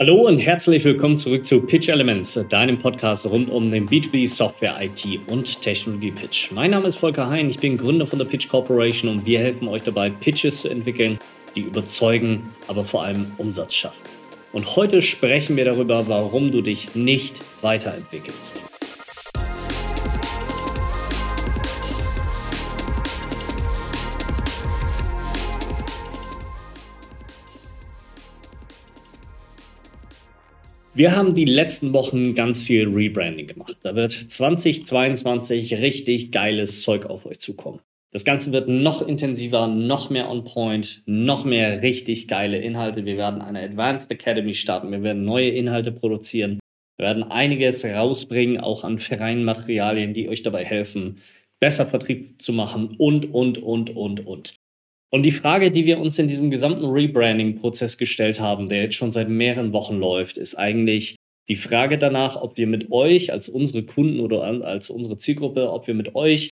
Hallo und herzlich willkommen zurück zu Pitch Elements, deinem Podcast rund um den B2B Software, IT und Technologie Pitch. Mein Name ist Volker Hein, ich bin Gründer von der Pitch Corporation und wir helfen euch dabei, Pitches zu entwickeln, die überzeugen, aber vor allem Umsatz schaffen. Und heute sprechen wir darüber, warum du dich nicht weiterentwickelst. Wir haben die letzten Wochen ganz viel Rebranding gemacht. Da wird 2022 richtig geiles Zeug auf euch zukommen. Das Ganze wird noch intensiver, noch mehr on point, noch mehr richtig geile Inhalte. Wir werden eine Advanced Academy starten. Wir werden neue Inhalte produzieren. Wir werden einiges rausbringen, auch an freien Materialien, die euch dabei helfen, besser Vertrieb zu machen und, und, und, und, und. Und die Frage, die wir uns in diesem gesamten Rebranding-Prozess gestellt haben, der jetzt schon seit mehreren Wochen läuft, ist eigentlich die Frage danach, ob wir mit euch als unsere Kunden oder als unsere Zielgruppe, ob wir mit euch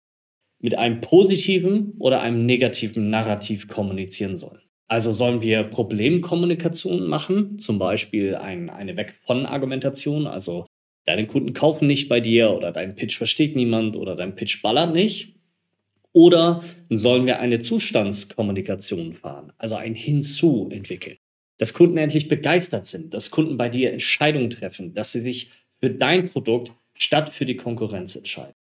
mit einem positiven oder einem negativen Narrativ kommunizieren sollen. Also sollen wir Problemkommunikation machen, zum Beispiel ein, eine Weg von Argumentation, also deine Kunden kaufen nicht bei dir oder dein Pitch versteht niemand oder dein Pitch ballert nicht. Oder sollen wir eine Zustandskommunikation fahren, also ein Hinzu entwickeln? Dass Kunden endlich begeistert sind, dass Kunden bei dir Entscheidungen treffen, dass sie sich für dein Produkt statt für die Konkurrenz entscheiden.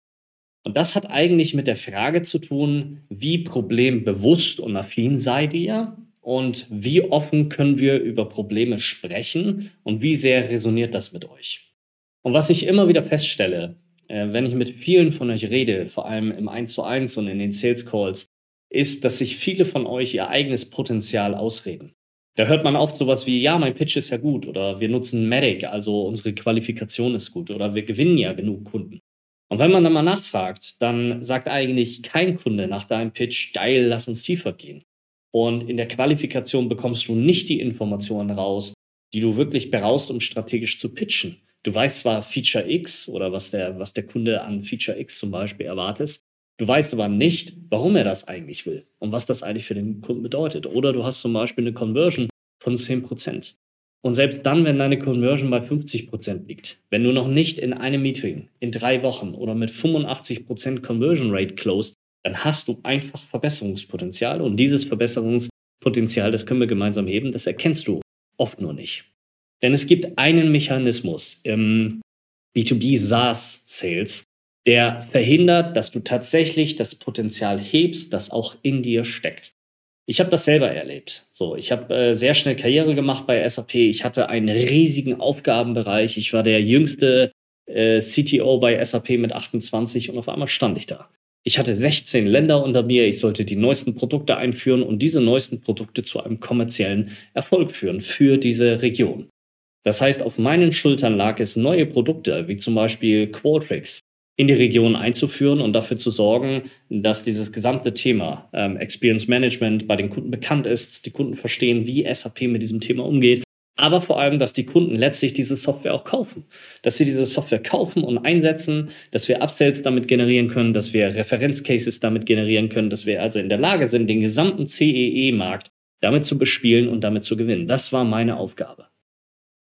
Und das hat eigentlich mit der Frage zu tun, wie problembewusst und affin seid ihr und wie offen können wir über Probleme sprechen und wie sehr resoniert das mit euch. Und was ich immer wieder feststelle, wenn ich mit vielen von euch rede, vor allem im 1 zu 1 und in den Sales Calls, ist, dass sich viele von euch ihr eigenes Potenzial ausreden. Da hört man oft sowas wie, ja, mein Pitch ist ja gut oder wir nutzen Medic, also unsere Qualifikation ist gut oder wir gewinnen ja genug Kunden. Und wenn man dann mal nachfragt, dann sagt eigentlich kein Kunde nach deinem Pitch, geil, lass uns tiefer gehen. Und in der Qualifikation bekommst du nicht die Informationen raus, die du wirklich brauchst, um strategisch zu pitchen. Du weißt zwar Feature X oder was der, was der Kunde an Feature X zum Beispiel erwartet. Du weißt aber nicht, warum er das eigentlich will und was das eigentlich für den Kunden bedeutet. Oder du hast zum Beispiel eine Conversion von 10%. Und selbst dann, wenn deine Conversion bei 50% liegt, wenn du noch nicht in einem Meeting in drei Wochen oder mit 85% Conversion Rate closed, dann hast du einfach Verbesserungspotenzial. Und dieses Verbesserungspotenzial, das können wir gemeinsam heben, das erkennst du oft nur nicht. Denn es gibt einen Mechanismus im B2B SaaS Sales, der verhindert, dass du tatsächlich das Potenzial hebst, das auch in dir steckt. Ich habe das selber erlebt. So, ich habe äh, sehr schnell Karriere gemacht bei SAP. Ich hatte einen riesigen Aufgabenbereich. Ich war der jüngste äh, CTO bei SAP mit 28 und auf einmal stand ich da. Ich hatte 16 Länder unter mir. Ich sollte die neuesten Produkte einführen und diese neuesten Produkte zu einem kommerziellen Erfolg führen für diese Region. Das heißt, auf meinen Schultern lag es, neue Produkte, wie zum Beispiel Qualtrics, in die Region einzuführen und dafür zu sorgen, dass dieses gesamte Thema ähm, Experience Management bei den Kunden bekannt ist, dass die Kunden verstehen, wie SAP mit diesem Thema umgeht, aber vor allem, dass die Kunden letztlich diese Software auch kaufen, dass sie diese Software kaufen und einsetzen, dass wir Upsells damit generieren können, dass wir Referenzcases damit generieren können, dass wir also in der Lage sind, den gesamten CEE-Markt damit zu bespielen und damit zu gewinnen. Das war meine Aufgabe.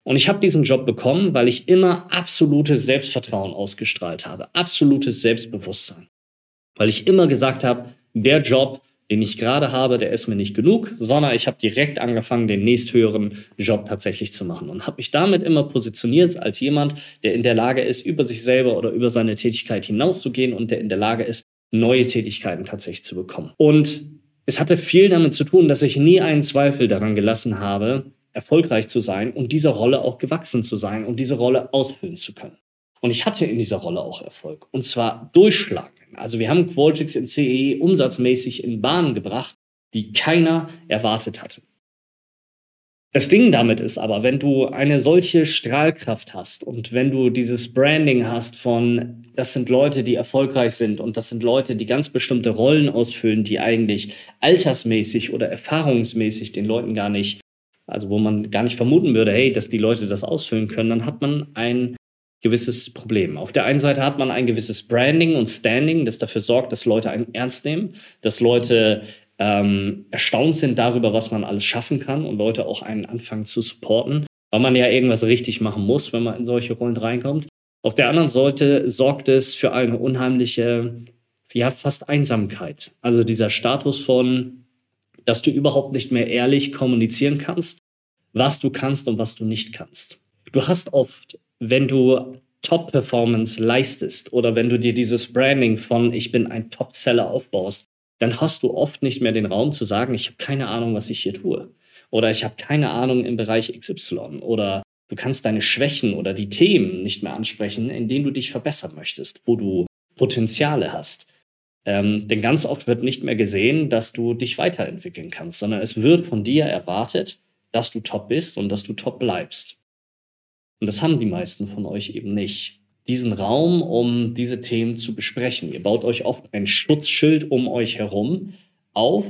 Und ich habe diesen Job bekommen, weil ich immer absolutes Selbstvertrauen ausgestrahlt habe, absolutes Selbstbewusstsein. Weil ich immer gesagt habe, der Job, den ich gerade habe, der ist mir nicht genug, sondern ich habe direkt angefangen, den nächsthöheren Job tatsächlich zu machen und habe mich damit immer positioniert als jemand, der in der Lage ist, über sich selber oder über seine Tätigkeit hinauszugehen und der in der Lage ist, neue Tätigkeiten tatsächlich zu bekommen. Und es hatte viel damit zu tun, dass ich nie einen Zweifel daran gelassen habe, erfolgreich zu sein und dieser Rolle auch gewachsen zu sein und diese Rolle ausfüllen zu können. Und ich hatte in dieser Rolle auch Erfolg. Und zwar durchschlagend. Also wir haben Qualtrics in CE umsatzmäßig in Bahnen gebracht, die keiner erwartet hatte. Das Ding damit ist aber, wenn du eine solche Strahlkraft hast und wenn du dieses Branding hast von, das sind Leute, die erfolgreich sind und das sind Leute, die ganz bestimmte Rollen ausfüllen, die eigentlich altersmäßig oder erfahrungsmäßig den Leuten gar nicht also wo man gar nicht vermuten würde, hey, dass die Leute das ausfüllen können, dann hat man ein gewisses Problem. Auf der einen Seite hat man ein gewisses Branding und Standing, das dafür sorgt, dass Leute einen ernst nehmen, dass Leute ähm, erstaunt sind darüber, was man alles schaffen kann und Leute auch einen anfangen zu supporten. weil man ja irgendwas richtig machen muss, wenn man in solche Rollen reinkommt. Auf der anderen Seite sorgt es für eine unheimliche, ja, fast Einsamkeit. Also dieser Status von, dass du überhaupt nicht mehr ehrlich kommunizieren kannst, was du kannst und was du nicht kannst. Du hast oft, wenn du Top-Performance leistest oder wenn du dir dieses Branding von ich bin ein Top-Seller aufbaust, dann hast du oft nicht mehr den Raum zu sagen, ich habe keine Ahnung, was ich hier tue. Oder ich habe keine Ahnung im Bereich XY. Oder du kannst deine Schwächen oder die Themen nicht mehr ansprechen, in denen du dich verbessern möchtest, wo du Potenziale hast. Ähm, denn ganz oft wird nicht mehr gesehen, dass du dich weiterentwickeln kannst, sondern es wird von dir erwartet, dass du top bist und dass du top bleibst. Und das haben die meisten von euch eben nicht. Diesen Raum, um diese Themen zu besprechen. Ihr baut euch oft ein Schutzschild um euch herum auf,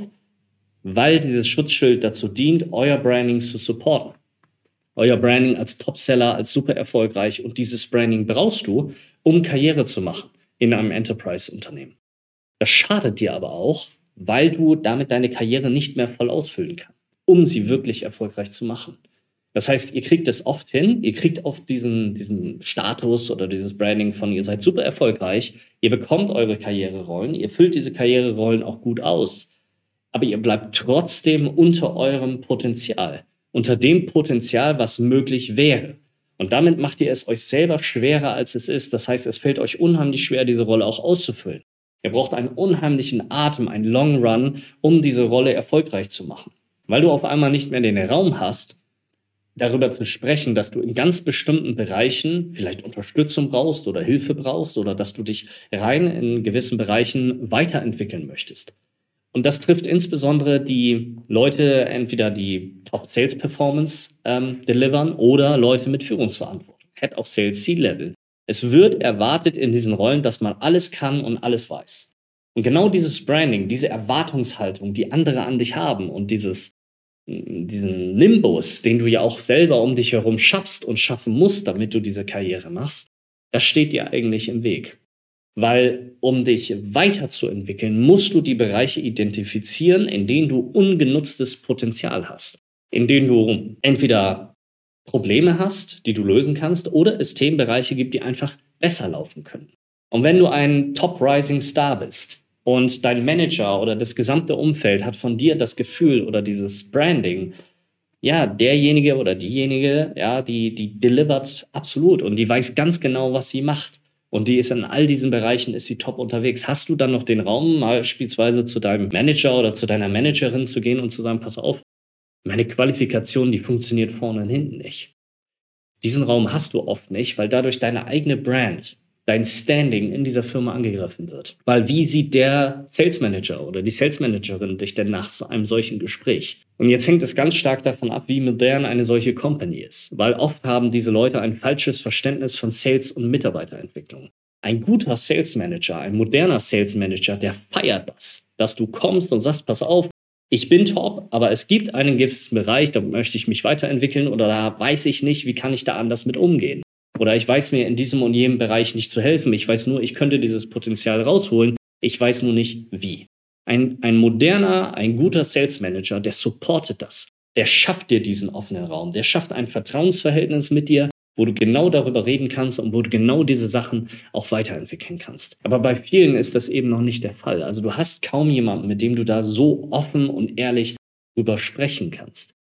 weil dieses Schutzschild dazu dient, euer Branding zu supporten. Euer Branding als Topseller, als super erfolgreich und dieses Branding brauchst du, um Karriere zu machen in einem Enterprise-Unternehmen. Das schadet dir aber auch, weil du damit deine Karriere nicht mehr voll ausfüllen kannst, um sie wirklich erfolgreich zu machen. Das heißt, ihr kriegt es oft hin, ihr kriegt oft diesen, diesen Status oder dieses Branding von, ihr seid super erfolgreich, ihr bekommt eure Karriererollen, ihr füllt diese Karriererollen auch gut aus, aber ihr bleibt trotzdem unter eurem Potenzial, unter dem Potenzial, was möglich wäre. Und damit macht ihr es euch selber schwerer, als es ist. Das heißt, es fällt euch unheimlich schwer, diese Rolle auch auszufüllen. Ihr braucht einen unheimlichen Atem, einen Long Run, um diese Rolle erfolgreich zu machen. Weil du auf einmal nicht mehr den Raum hast, darüber zu sprechen, dass du in ganz bestimmten Bereichen vielleicht Unterstützung brauchst oder Hilfe brauchst oder dass du dich rein in gewissen Bereichen weiterentwickeln möchtest. Und das trifft insbesondere die Leute, entweder die Top Sales Performance ähm, delivern oder Leute mit Führungsverantwortung, Head of Sales C-Level. Es wird erwartet in diesen Rollen, dass man alles kann und alles weiß. Und genau dieses Branding, diese Erwartungshaltung, die andere an dich haben und dieses diesen Nimbus, den du ja auch selber um dich herum schaffst und schaffen musst, damit du diese Karriere machst, das steht dir eigentlich im Weg. Weil um dich weiterzuentwickeln, musst du die Bereiche identifizieren, in denen du ungenutztes Potenzial hast, in denen du entweder Probleme hast, die du lösen kannst, oder es Themenbereiche gibt, die einfach besser laufen können. Und wenn du ein Top-Rising Star bist, und dein Manager oder das gesamte Umfeld hat von dir das Gefühl oder dieses Branding, ja, derjenige oder diejenige, ja, die, die delivert absolut und die weiß ganz genau, was sie macht. Und die ist in all diesen Bereichen, ist sie top unterwegs. Hast du dann noch den Raum, beispielsweise zu deinem Manager oder zu deiner Managerin zu gehen und zu sagen, pass auf, meine Qualifikation, die funktioniert vorne und hinten nicht. Diesen Raum hast du oft nicht, weil dadurch deine eigene Brand dein Standing in dieser Firma angegriffen wird. Weil wie sieht der Sales Manager oder die Sales Managerin dich denn nach so einem solchen Gespräch? Und jetzt hängt es ganz stark davon ab, wie modern eine solche Company ist. Weil oft haben diese Leute ein falsches Verständnis von Sales und Mitarbeiterentwicklung. Ein guter Sales Manager, ein moderner Sales Manager, der feiert das, dass du kommst und sagst, pass auf, ich bin top, aber es gibt einen gewissen Bereich, da möchte ich mich weiterentwickeln oder da weiß ich nicht, wie kann ich da anders mit umgehen. Oder ich weiß mir in diesem und jenem Bereich nicht zu helfen. Ich weiß nur, ich könnte dieses Potenzial rausholen. Ich weiß nur nicht, wie. Ein, ein moderner, ein guter Sales Manager, der supportet das. Der schafft dir diesen offenen Raum. Der schafft ein Vertrauensverhältnis mit dir, wo du genau darüber reden kannst und wo du genau diese Sachen auch weiterentwickeln kannst. Aber bei vielen ist das eben noch nicht der Fall. Also du hast kaum jemanden, mit dem du da so offen und ehrlich drüber sprechen kannst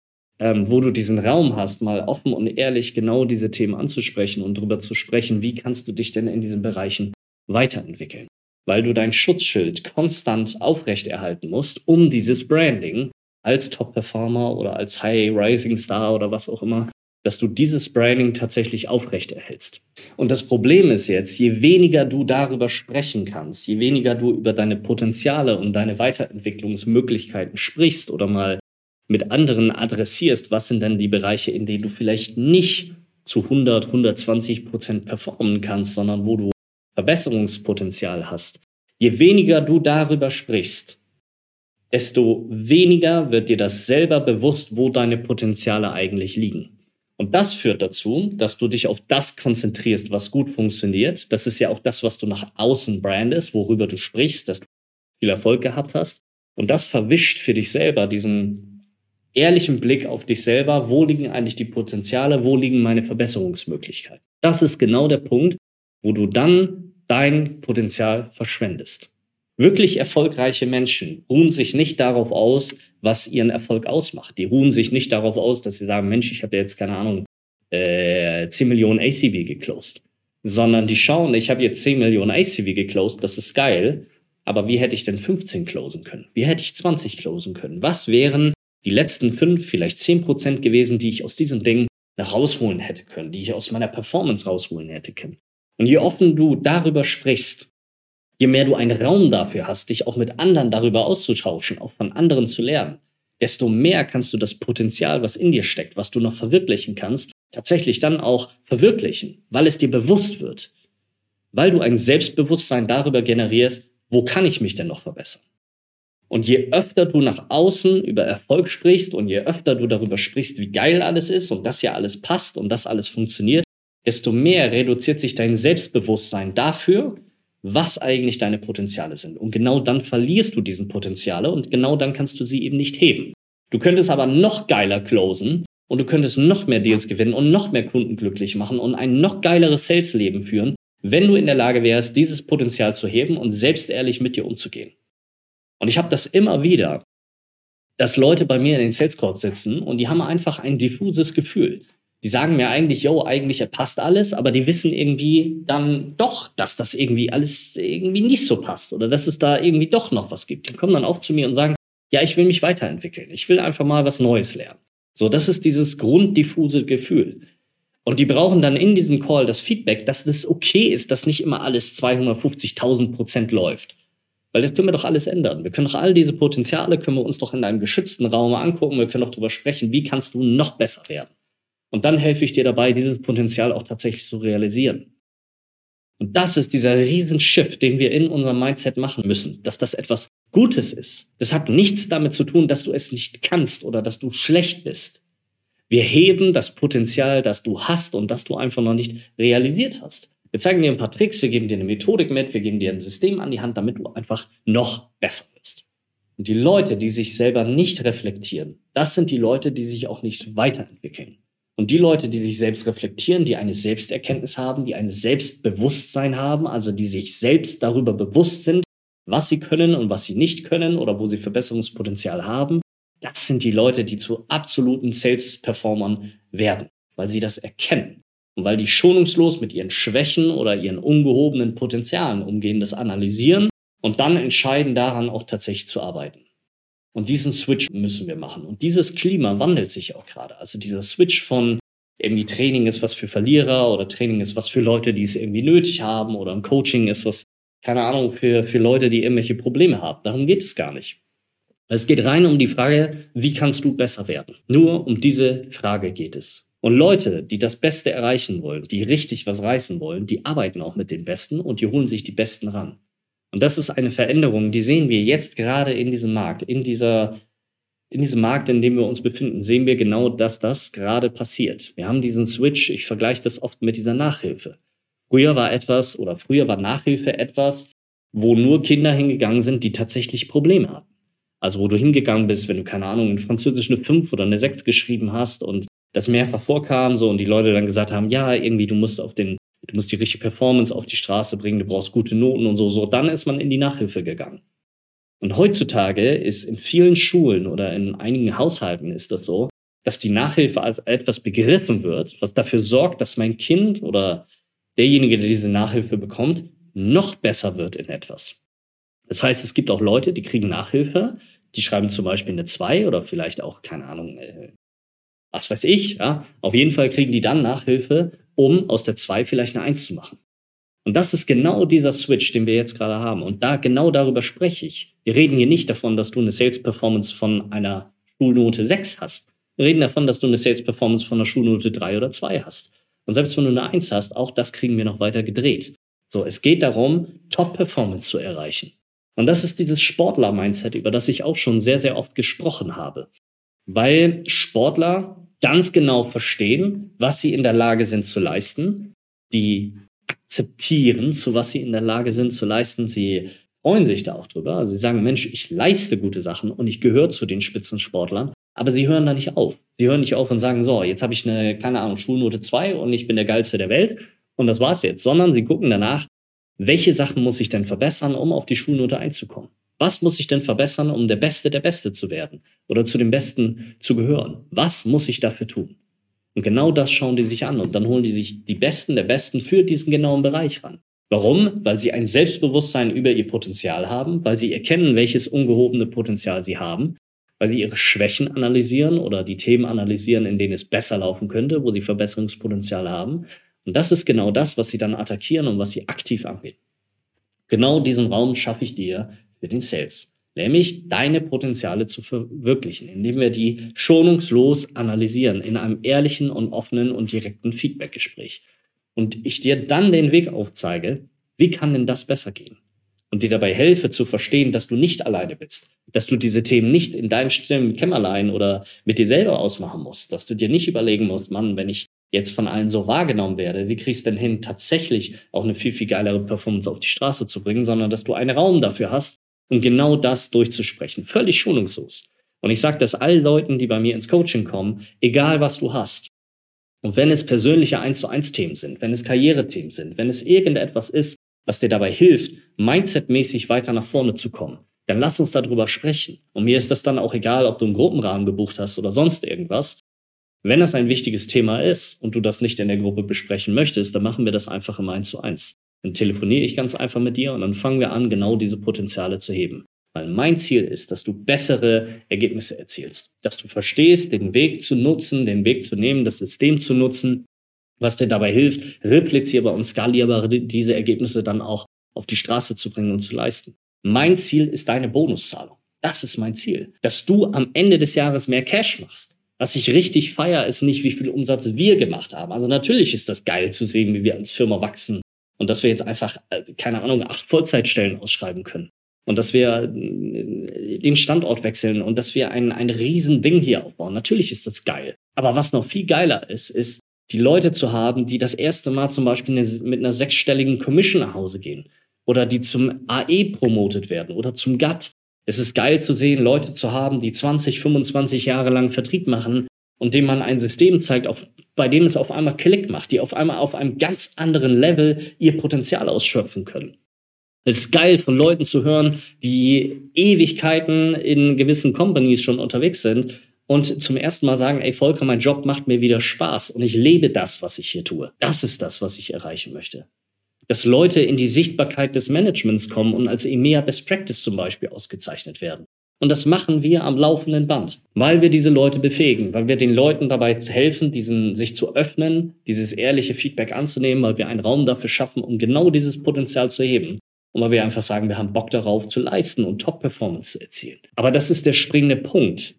ähm, wo du diesen Raum hast, mal offen und ehrlich genau diese Themen anzusprechen und darüber zu sprechen, wie kannst du dich denn in diesen Bereichen weiterentwickeln. Weil du dein Schutzschild konstant aufrechterhalten musst, um dieses Branding als Top-Performer oder als High-Rising Star oder was auch immer, dass du dieses Branding tatsächlich aufrechterhältst. Und das Problem ist jetzt, je weniger du darüber sprechen kannst, je weniger du über deine Potenziale und deine Weiterentwicklungsmöglichkeiten sprichst oder mal mit anderen adressierst, was sind denn die Bereiche, in denen du vielleicht nicht zu 100, 120 Prozent performen kannst, sondern wo du Verbesserungspotenzial hast. Je weniger du darüber sprichst, desto weniger wird dir das selber bewusst, wo deine Potenziale eigentlich liegen. Und das führt dazu, dass du dich auf das konzentrierst, was gut funktioniert. Das ist ja auch das, was du nach außen brandest, worüber du sprichst, dass du viel Erfolg gehabt hast. Und das verwischt für dich selber diesen ehrlichen Blick auf dich selber, wo liegen eigentlich die Potenziale, wo liegen meine Verbesserungsmöglichkeiten. Das ist genau der Punkt, wo du dann dein Potenzial verschwendest. Wirklich erfolgreiche Menschen ruhen sich nicht darauf aus, was ihren Erfolg ausmacht. Die ruhen sich nicht darauf aus, dass sie sagen, Mensch, ich habe jetzt keine Ahnung, äh, 10 Millionen ACV geclosed. Sondern die schauen, ich habe jetzt 10 Millionen ACV geclosed, das ist geil, aber wie hätte ich denn 15 closen können? Wie hätte ich 20 closen können? Was wären die letzten 5, vielleicht 10 Prozent gewesen, die ich aus diesem Ding rausholen hätte können, die ich aus meiner Performance rausholen hätte können? Und je offen du darüber sprichst, je mehr du einen Raum dafür hast, dich auch mit anderen darüber auszutauschen, auch von anderen zu lernen, desto mehr kannst du das Potenzial, was in dir steckt, was du noch verwirklichen kannst, tatsächlich dann auch verwirklichen, weil es dir bewusst wird, weil du ein Selbstbewusstsein darüber generierst, wo kann ich mich denn noch verbessern? Und je öfter du nach außen über Erfolg sprichst und je öfter du darüber sprichst, wie geil alles ist und dass ja alles passt und dass alles funktioniert, desto mehr reduziert sich dein Selbstbewusstsein dafür, was eigentlich deine Potenziale sind. Und genau dann verlierst du diesen Potenziale und genau dann kannst du sie eben nicht heben. Du könntest aber noch geiler closen und du könntest noch mehr Deals gewinnen und noch mehr Kunden glücklich machen und ein noch geileres Sales-Leben führen, wenn du in der Lage wärst, dieses Potenzial zu heben und selbst ehrlich mit dir umzugehen. Und ich habe das immer wieder, dass Leute bei mir in den Sales Calls sitzen und die haben einfach ein diffuses Gefühl die sagen mir eigentlich, yo, eigentlich passt alles, aber die wissen irgendwie dann doch, dass das irgendwie alles irgendwie nicht so passt oder dass es da irgendwie doch noch was gibt. Die kommen dann auch zu mir und sagen, ja, ich will mich weiterentwickeln. Ich will einfach mal was Neues lernen. So, das ist dieses grunddiffuse Gefühl. Und die brauchen dann in diesem Call das Feedback, dass das okay ist, dass nicht immer alles 250.000 Prozent läuft. Weil das können wir doch alles ändern. Wir können doch all diese Potenziale, können wir uns doch in einem geschützten Raum angucken. Wir können doch darüber sprechen, wie kannst du noch besser werden. Und dann helfe ich dir dabei, dieses Potenzial auch tatsächlich zu realisieren. Und das ist dieser riesen Shift, den wir in unserem Mindset machen müssen, dass das etwas Gutes ist. Das hat nichts damit zu tun, dass du es nicht kannst oder dass du schlecht bist. Wir heben das Potenzial, das du hast und das du einfach noch nicht realisiert hast. Wir zeigen dir ein paar Tricks, wir geben dir eine Methodik mit, wir geben dir ein System an die Hand, damit du einfach noch besser wirst. Und die Leute, die sich selber nicht reflektieren, das sind die Leute, die sich auch nicht weiterentwickeln. Und die Leute, die sich selbst reflektieren, die eine Selbsterkenntnis haben, die ein Selbstbewusstsein haben, also die sich selbst darüber bewusst sind, was sie können und was sie nicht können oder wo sie Verbesserungspotenzial haben, das sind die Leute, die zu absoluten Sales-Performern werden, weil sie das erkennen und weil die schonungslos mit ihren Schwächen oder ihren ungehobenen Potenzialen umgehen, das analysieren und dann entscheiden daran auch tatsächlich zu arbeiten. Und diesen Switch müssen wir machen. Und dieses Klima wandelt sich auch gerade. Also dieser Switch von irgendwie Training ist was für Verlierer oder Training ist was für Leute, die es irgendwie nötig haben oder ein Coaching ist was, keine Ahnung, für, für Leute, die irgendwelche Probleme haben. Darum geht es gar nicht. Es geht rein um die Frage, wie kannst du besser werden? Nur um diese Frage geht es. Und Leute, die das Beste erreichen wollen, die richtig was reißen wollen, die arbeiten auch mit den Besten und die holen sich die Besten ran. Und das ist eine Veränderung, die sehen wir jetzt gerade in diesem Markt, in dieser, in diesem Markt, in dem wir uns befinden, sehen wir genau, dass das gerade passiert. Wir haben diesen Switch, ich vergleiche das oft mit dieser Nachhilfe. Früher war etwas oder früher war Nachhilfe etwas, wo nur Kinder hingegangen sind, die tatsächlich Probleme hatten. Also wo du hingegangen bist, wenn du keine Ahnung in Französisch eine 5 oder eine 6 geschrieben hast und das mehrfach vorkam so und die Leute dann gesagt haben, ja, irgendwie du musst auf den du musst die richtige Performance auf die Straße bringen, du brauchst gute Noten und so, so, dann ist man in die Nachhilfe gegangen. Und heutzutage ist in vielen Schulen oder in einigen Haushalten ist das so, dass die Nachhilfe als etwas begriffen wird, was dafür sorgt, dass mein Kind oder derjenige, der diese Nachhilfe bekommt, noch besser wird in etwas. Das heißt, es gibt auch Leute, die kriegen Nachhilfe, die schreiben zum Beispiel eine 2 oder vielleicht auch, keine Ahnung, äh, was weiß ich, ja. Auf jeden Fall kriegen die dann Nachhilfe um aus der 2 vielleicht eine 1 zu machen. Und das ist genau dieser Switch, den wir jetzt gerade haben. Und da genau darüber spreche ich. Wir reden hier nicht davon, dass du eine Sales Performance von einer Schulnote 6 hast. Wir reden davon, dass du eine Sales Performance von einer Schulnote 3 oder 2 hast. Und selbst wenn du eine 1 hast, auch das kriegen wir noch weiter gedreht. So, es geht darum, Top Performance zu erreichen. Und das ist dieses Sportler-Mindset, über das ich auch schon sehr, sehr oft gesprochen habe. Weil Sportler ganz genau verstehen, was sie in der Lage sind zu leisten, die akzeptieren, zu was sie in der Lage sind zu leisten. Sie freuen sich da auch drüber. Also sie sagen, Mensch, ich leiste gute Sachen und ich gehöre zu den Spitzensportlern. Aber sie hören da nicht auf. Sie hören nicht auf und sagen, so, jetzt habe ich eine, keine Ahnung, Schulnote 2 und ich bin der Geilste der Welt und das war's jetzt. Sondern sie gucken danach, welche Sachen muss ich denn verbessern, um auf die Schulnote einzukommen? Was muss ich denn verbessern, um der Beste der Beste zu werden oder zu dem Besten zu gehören? Was muss ich dafür tun? Und genau das schauen die sich an und dann holen die sich die Besten der Besten für diesen genauen Bereich ran. Warum? Weil sie ein Selbstbewusstsein über ihr Potenzial haben, weil sie erkennen, welches ungehobene Potenzial sie haben, weil sie ihre Schwächen analysieren oder die Themen analysieren, in denen es besser laufen könnte, wo sie Verbesserungspotenzial haben. Und das ist genau das, was sie dann attackieren und was sie aktiv angehen. Genau diesen Raum schaffe ich dir für den Sales, nämlich deine Potenziale zu verwirklichen, indem wir die schonungslos analysieren in einem ehrlichen und offenen und direkten Feedbackgespräch. Und ich dir dann den Weg aufzeige, wie kann denn das besser gehen? Und dir dabei helfe zu verstehen, dass du nicht alleine bist, dass du diese Themen nicht in deinem stillen Kämmerlein oder mit dir selber ausmachen musst, dass du dir nicht überlegen musst, Mann, wenn ich jetzt von allen so wahrgenommen werde, wie kriegst du denn hin, tatsächlich auch eine viel, viel geilere Performance auf die Straße zu bringen, sondern dass du einen Raum dafür hast, um genau das durchzusprechen. Völlig schonungslos. Und ich sage das allen Leuten, die bei mir ins Coaching kommen, egal was du hast. Und wenn es persönliche 1 zu 1 Themen sind, wenn es Karrierethemen sind, wenn es irgendetwas ist, was dir dabei hilft, mindsetmäßig weiter nach vorne zu kommen, dann lass uns darüber sprechen. Und mir ist das dann auch egal, ob du einen Gruppenrahmen gebucht hast oder sonst irgendwas. Wenn das ein wichtiges Thema ist und du das nicht in der Gruppe besprechen möchtest, dann machen wir das einfach im 1 zu 1. Dann telefoniere ich ganz einfach mit dir und dann fangen wir an, genau diese Potenziale zu heben. Weil mein Ziel ist, dass du bessere Ergebnisse erzielst. Dass du verstehst, den Weg zu nutzen, den Weg zu nehmen, das System zu nutzen, was dir dabei hilft, replizierbar und skalierbar diese Ergebnisse dann auch auf die Straße zu bringen und zu leisten. Mein Ziel ist deine Bonuszahlung. Das ist mein Ziel. Dass du am Ende des Jahres mehr Cash machst. Was ich richtig feier, ist nicht, wie viel Umsatz wir gemacht haben. Also natürlich ist das geil zu sehen, wie wir als Firma wachsen und dass wir jetzt einfach, äh, keine Ahnung, acht Vollzeitstellen ausschreiben können. Und dass wir äh, den Standort wechseln und dass wir ein, ein riesen hier aufbauen. Natürlich ist das geil. Aber was noch viel geiler ist, ist, die Leute zu haben, die das erste Mal zum Beispiel mit einer sechsstelligen Commission nach Hause gehen oder die zum AE promotet werden oder zum GATT. Es ist geil zu sehen, Leute zu haben, die 20, 25 Jahre lang Vertrieb machen und dem man ein System zeigt, auf, bei dem es auf einmal Klick macht, die auf einmal auf einem ganz anderen Level ihr Potenzial ausschöpfen können. Es ist geil von Leuten zu hören, die Ewigkeiten in gewissen Companies schon unterwegs sind und zum ersten Mal sagen, ey Volker, mein Job macht mir wieder Spaß und ich lebe das, was ich hier tue. Das ist das, was ich erreichen möchte. Dass Leute in die Sichtbarkeit des Managements kommen und als EMEA Best Practice zum Beispiel ausgezeichnet werden. Und das machen wir am laufenden Band, weil wir diese Leute befähigen, weil wir den Leuten dabei helfen, diesen, sich zu öffnen, dieses ehrliche Feedback anzunehmen, weil wir einen Raum dafür schaffen, um genau dieses Potenzial zu heben. Und weil wir einfach sagen, wir haben Bock darauf zu leisten und Top-Performance zu erzielen. Aber das ist der springende Punkt.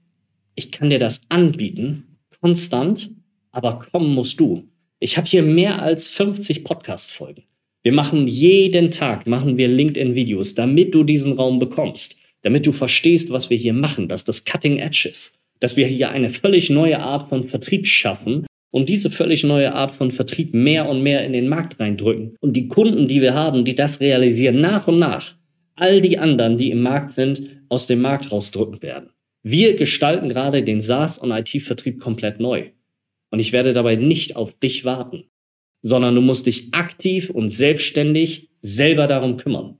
Ich kann dir das anbieten, konstant, aber kommen musst du. Ich habe hier mehr als 50 Podcast-Folgen. Wir machen jeden Tag, machen wir LinkedIn-Videos, damit du diesen Raum bekommst damit du verstehst, was wir hier machen, dass das Cutting Edge ist, dass wir hier eine völlig neue Art von Vertrieb schaffen und diese völlig neue Art von Vertrieb mehr und mehr in den Markt reindrücken. Und die Kunden, die wir haben, die das realisieren, nach und nach, all die anderen, die im Markt sind, aus dem Markt rausdrücken werden. Wir gestalten gerade den SaaS- und IT-Vertrieb komplett neu. Und ich werde dabei nicht auf dich warten, sondern du musst dich aktiv und selbstständig selber darum kümmern.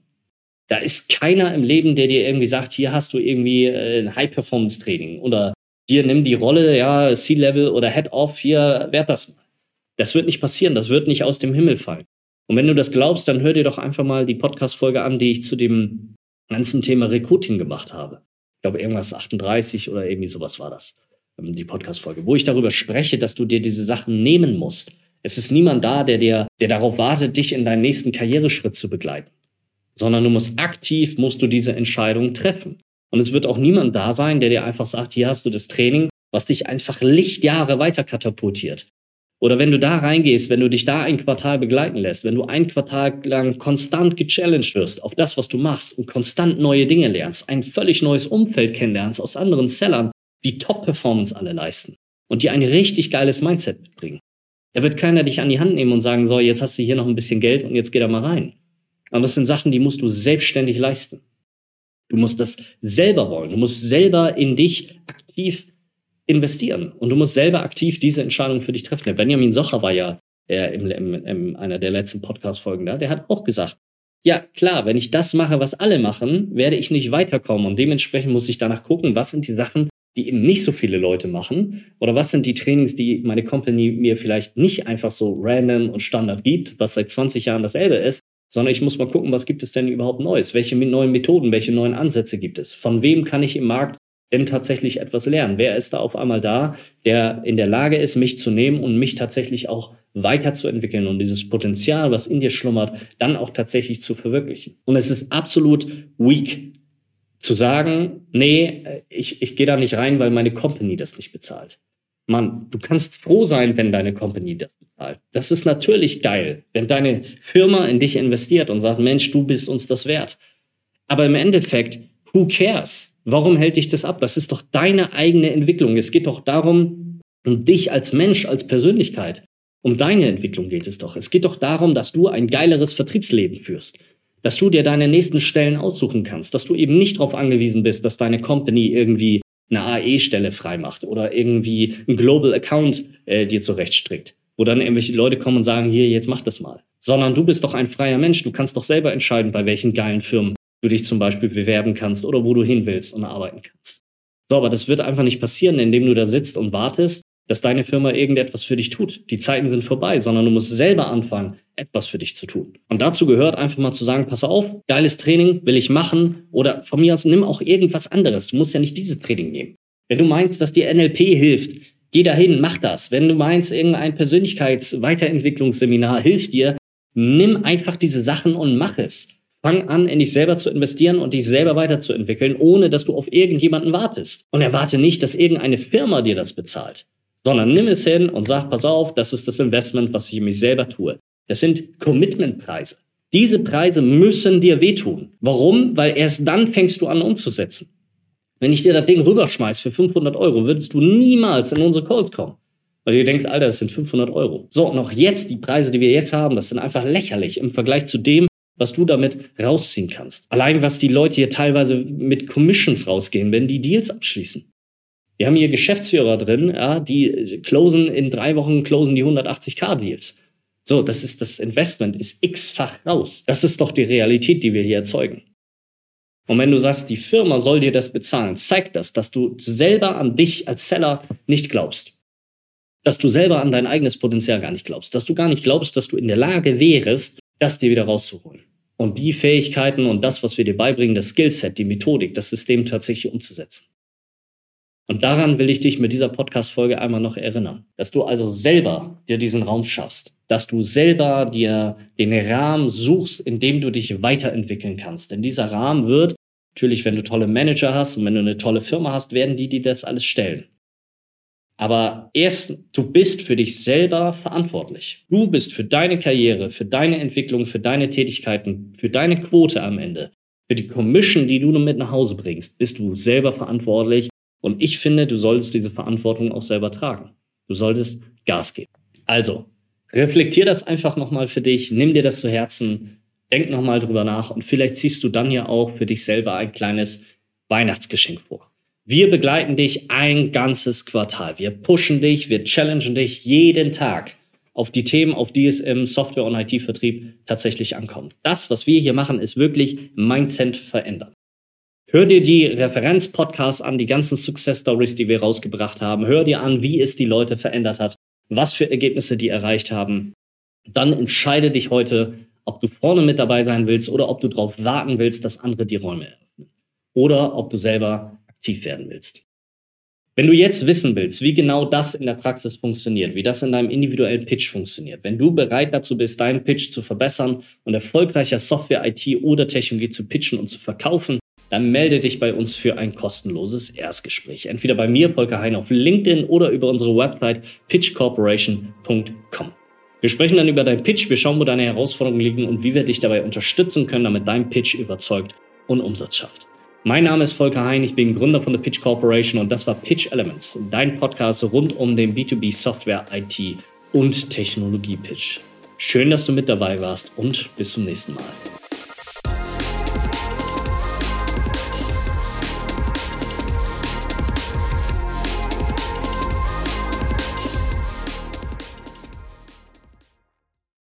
Da ist keiner im Leben, der dir irgendwie sagt, hier hast du irgendwie äh, ein High-Performance-Training oder hier nimm die Rolle, ja, C-Level oder Head-Off, hier werd das mal. Das wird nicht passieren, das wird nicht aus dem Himmel fallen. Und wenn du das glaubst, dann hör dir doch einfach mal die Podcast-Folge an, die ich zu dem ganzen Thema Recruiting gemacht habe. Ich glaube, irgendwas 38 oder irgendwie sowas war das, ähm, die Podcast-Folge, wo ich darüber spreche, dass du dir diese Sachen nehmen musst. Es ist niemand da, der dir, der darauf wartet, dich in deinen nächsten Karriereschritt zu begleiten sondern du musst aktiv, musst du diese Entscheidung treffen. Und es wird auch niemand da sein, der dir einfach sagt, hier hast du das Training, was dich einfach Lichtjahre weiter katapultiert. Oder wenn du da reingehst, wenn du dich da ein Quartal begleiten lässt, wenn du ein Quartal lang konstant gechallenged wirst auf das, was du machst und konstant neue Dinge lernst, ein völlig neues Umfeld kennenlernst aus anderen Sellern, die Top-Performance alle leisten und die ein richtig geiles Mindset mitbringen. Da wird keiner dich an die Hand nehmen und sagen, so, jetzt hast du hier noch ein bisschen Geld und jetzt geh da mal rein. Aber das sind Sachen, die musst du selbstständig leisten. Du musst das selber wollen. Du musst selber in dich aktiv investieren und du musst selber aktiv diese Entscheidung für dich treffen. Der Benjamin Socher war ja äh, im, im, in einer der letzten Podcast-Folgen da, der hat auch gesagt, ja klar, wenn ich das mache, was alle machen, werde ich nicht weiterkommen und dementsprechend muss ich danach gucken, was sind die Sachen, die eben nicht so viele Leute machen oder was sind die Trainings, die meine Company mir vielleicht nicht einfach so random und Standard gibt, was seit 20 Jahren dasselbe ist, sondern ich muss mal gucken, was gibt es denn überhaupt Neues? Welche neuen Methoden, welche neuen Ansätze gibt es? Von wem kann ich im Markt denn tatsächlich etwas lernen? Wer ist da auf einmal da, der in der Lage ist, mich zu nehmen und mich tatsächlich auch weiterzuentwickeln und dieses Potenzial, was in dir schlummert, dann auch tatsächlich zu verwirklichen? Und es ist absolut weak zu sagen, nee, ich, ich gehe da nicht rein, weil meine Company das nicht bezahlt. Mann, du kannst froh sein, wenn deine Company das bezahlt. Das ist natürlich geil, wenn deine Firma in dich investiert und sagt, Mensch, du bist uns das wert. Aber im Endeffekt, who cares? Warum hält dich das ab? Das ist doch deine eigene Entwicklung. Es geht doch darum, um dich als Mensch, als Persönlichkeit. Um deine Entwicklung geht es doch. Es geht doch darum, dass du ein geileres Vertriebsleben führst. Dass du dir deine nächsten Stellen aussuchen kannst. Dass du eben nicht darauf angewiesen bist, dass deine Company irgendwie eine AE-Stelle freimacht oder irgendwie ein Global Account äh, dir zurechtstrickt. Wo dann irgendwelche Leute kommen und sagen, hier, jetzt mach das mal. Sondern du bist doch ein freier Mensch. Du kannst doch selber entscheiden, bei welchen geilen Firmen du dich zum Beispiel bewerben kannst oder wo du hin willst und arbeiten kannst. So, aber das wird einfach nicht passieren, indem du da sitzt und wartest, dass deine Firma irgendetwas für dich tut. Die Zeiten sind vorbei, sondern du musst selber anfangen, etwas für dich zu tun. Und dazu gehört einfach mal zu sagen, pass auf, geiles Training will ich machen oder von mir aus nimm auch irgendwas anderes. Du musst ja nicht dieses Training nehmen. Wenn du meinst, dass dir NLP hilft, geh dahin, mach das. Wenn du meinst, irgendein Persönlichkeitsweiterentwicklungsseminar hilft dir, nimm einfach diese Sachen und mach es. Fang an, in dich selber zu investieren und dich selber weiterzuentwickeln, ohne dass du auf irgendjemanden wartest. Und erwarte nicht, dass irgendeine Firma dir das bezahlt, sondern nimm es hin und sag, pass auf, das ist das Investment, was ich in mich selber tue. Das sind Commitmentpreise. Diese Preise müssen dir wehtun. Warum? Weil erst dann fängst du an umzusetzen. Wenn ich dir das Ding rüberschmeiß für 500 Euro, würdest du niemals in unsere Calls kommen. Weil du denkst, Alter, das sind 500 Euro. So, und auch jetzt, die Preise, die wir jetzt haben, das sind einfach lächerlich im Vergleich zu dem, was du damit rausziehen kannst. Allein was die Leute hier teilweise mit Commissions rausgehen, wenn die Deals abschließen. Wir haben hier Geschäftsführer drin, ja, die closen in drei Wochen closen die 180k Deals. So, das ist das Investment ist x-fach raus. Das ist doch die Realität, die wir hier erzeugen. Und wenn du sagst, die Firma soll dir das bezahlen, zeigt das, dass du selber an dich als Seller nicht glaubst. Dass du selber an dein eigenes Potenzial gar nicht glaubst. Dass du gar nicht glaubst, dass du in der Lage wärest, das dir wieder rauszuholen. Und die Fähigkeiten und das, was wir dir beibringen, das Skillset, die Methodik, das System tatsächlich umzusetzen. Und daran will ich dich mit dieser Podcast-Folge einmal noch erinnern, dass du also selber dir diesen Raum schaffst, dass du selber dir den Rahmen suchst, in dem du dich weiterentwickeln kannst. Denn dieser Rahmen wird, natürlich, wenn du tolle Manager hast und wenn du eine tolle Firma hast, werden die dir das alles stellen. Aber erst, du bist für dich selber verantwortlich. Du bist für deine Karriere, für deine Entwicklung, für deine Tätigkeiten, für deine Quote am Ende, für die Commission, die du mit nach Hause bringst, bist du selber verantwortlich. Und ich finde, du solltest diese Verantwortung auch selber tragen. Du solltest Gas geben. Also, reflektier das einfach nochmal für dich, nimm dir das zu Herzen, denk nochmal drüber nach und vielleicht ziehst du dann ja auch für dich selber ein kleines Weihnachtsgeschenk vor. Wir begleiten dich ein ganzes Quartal. Wir pushen dich, wir challengen dich jeden Tag auf die Themen, auf die es im Software- und IT-Vertrieb tatsächlich ankommt. Das, was wir hier machen, ist wirklich Mindset verändern. Hör dir die Referenz-Podcasts an, die ganzen Success-Stories, die wir rausgebracht haben. Hör dir an, wie es die Leute verändert hat, was für Ergebnisse die erreicht haben. Dann entscheide dich heute, ob du vorne mit dabei sein willst oder ob du darauf warten willst, dass andere die Räume eröffnen. Oder ob du selber aktiv werden willst. Wenn du jetzt wissen willst, wie genau das in der Praxis funktioniert, wie das in deinem individuellen Pitch funktioniert, wenn du bereit dazu bist, deinen Pitch zu verbessern und erfolgreicher Software, IT oder Technologie zu pitchen und zu verkaufen, dann melde dich bei uns für ein kostenloses Erstgespräch. Entweder bei mir, Volker Hein, auf LinkedIn oder über unsere Website pitchcorporation.com. Wir sprechen dann über deinen Pitch, wir schauen, wo deine Herausforderungen liegen und wie wir dich dabei unterstützen können, damit dein Pitch überzeugt und Umsatz schafft. Mein Name ist Volker Hein, ich bin Gründer von der Pitch Corporation und das war Pitch Elements, dein Podcast rund um den B2B Software, IT und Technologie Pitch. Schön, dass du mit dabei warst und bis zum nächsten Mal.